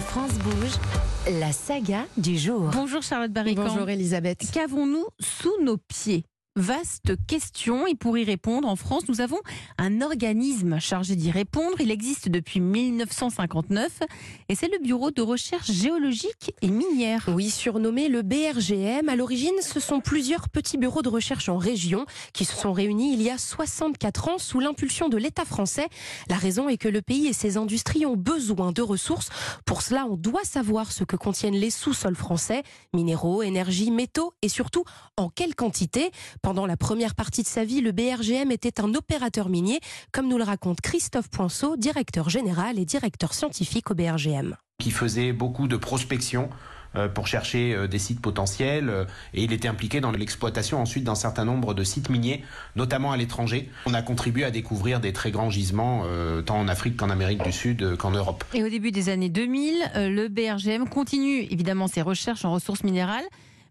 France Bouge, la saga du jour. Bonjour Charlotte Barrican. Bonjour Elisabeth. Qu'avons-nous sous nos pieds? Vaste question et pour y répondre, en France, nous avons un organisme chargé d'y répondre. Il existe depuis 1959 et c'est le Bureau de recherche géologique et minière. Oui, surnommé le BRGM. À l'origine, ce sont plusieurs petits bureaux de recherche en région qui se sont réunis il y a 64 ans sous l'impulsion de l'État français. La raison est que le pays et ses industries ont besoin de ressources. Pour cela, on doit savoir ce que contiennent les sous-sols français, minéraux, énergie, métaux et surtout en quelle quantité. Pendant la première partie de sa vie, le BRGM était un opérateur minier, comme nous le raconte Christophe Poinceau, directeur général et directeur scientifique au BRGM. Qui faisait beaucoup de prospection euh, pour chercher euh, des sites potentiels euh, et il était impliqué dans l'exploitation ensuite d'un certain nombre de sites miniers, notamment à l'étranger. On a contribué à découvrir des très grands gisements tant en Afrique qu'en Amérique du Sud qu'en Europe. Et au début des années 2000, le BRGM continue évidemment ses recherches en ressources minérales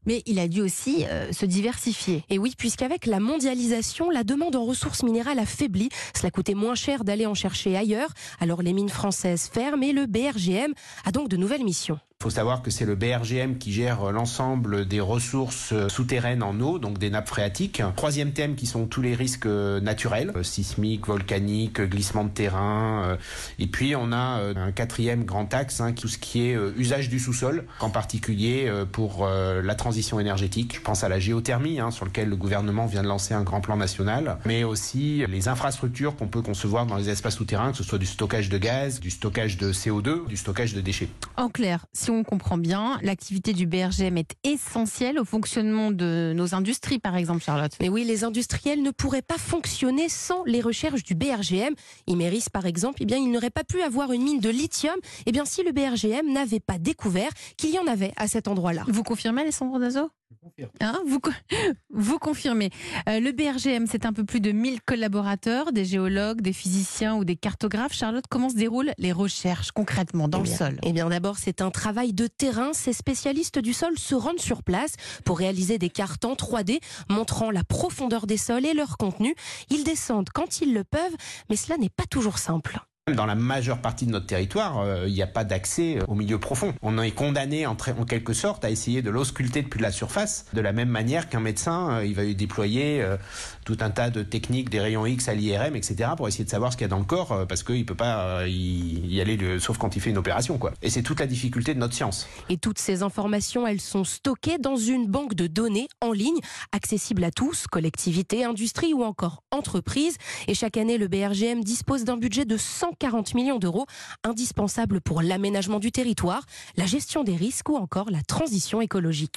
mais il a dû aussi euh, se diversifier. Et oui, puisqu'avec la mondialisation, la demande en ressources minérales a faibli. Cela coûtait moins cher d'aller en chercher ailleurs. Alors les mines françaises ferment et le BRGM a donc de nouvelles missions. Il faut savoir que c'est le BRGM qui gère l'ensemble des ressources souterraines en eau, donc des nappes phréatiques. Troisième thème qui sont tous les risques naturels, sismiques, volcaniques, glissements de terrain. Et puis on a un quatrième grand axe, hein, tout ce qui est usage du sous-sol, en particulier pour la transition énergétique. Je pense à la géothermie, hein, sur lequel le gouvernement vient de lancer un grand plan national, mais aussi les infrastructures qu'on peut concevoir dans les espaces souterrains, que ce soit du stockage de gaz, du stockage de CO2, du stockage de déchets. En clair, on comprend bien, l'activité du BRGM est essentielle au fonctionnement de nos industries, par exemple, Charlotte. Mais oui, les industriels ne pourraient pas fonctionner sans les recherches du BRGM. Imeris, par exemple, eh bien, il n'aurait pas pu avoir une mine de lithium eh bien, si le BRGM n'avait pas découvert qu'il y en avait à cet endroit-là. Vous confirmez, Alessandro Dazo Hein, vous, vous confirmez. Euh, le BRGM, c'est un peu plus de 1000 collaborateurs, des géologues, des physiciens ou des cartographes. Charlotte, comment se déroulent les recherches concrètement dans eh le sol? Eh bien, d'abord, c'est un travail de terrain. Ces spécialistes du sol se rendent sur place pour réaliser des cartes en 3D montrant la profondeur des sols et leur contenu. Ils descendent quand ils le peuvent, mais cela n'est pas toujours simple. Dans la majeure partie de notre territoire, euh, il n'y a pas d'accès au milieu profond. On est condamné en, quelque sorte à essayer de l'ausculter depuis la surface, de la même manière qu'un médecin, euh, il va déployer euh, tout un tas de techniques, des rayons X à l'IRM, etc., pour essayer de savoir ce qu'il y a dans le corps, parce qu'il ne peut pas y, aller, sauf quand il fait une opération. Quoi. Et c'est toute la difficulté de notre science. Et toutes ces informations, elles sont stockées dans une banque de données en ligne, accessible à tous, collectivités, industries ou encore entreprises. Et chaque année, le BRGM dispose d'un budget de 100 40 millions d'euros, indispensables pour l'aménagement du territoire, la gestion des risques ou encore la transition écologique.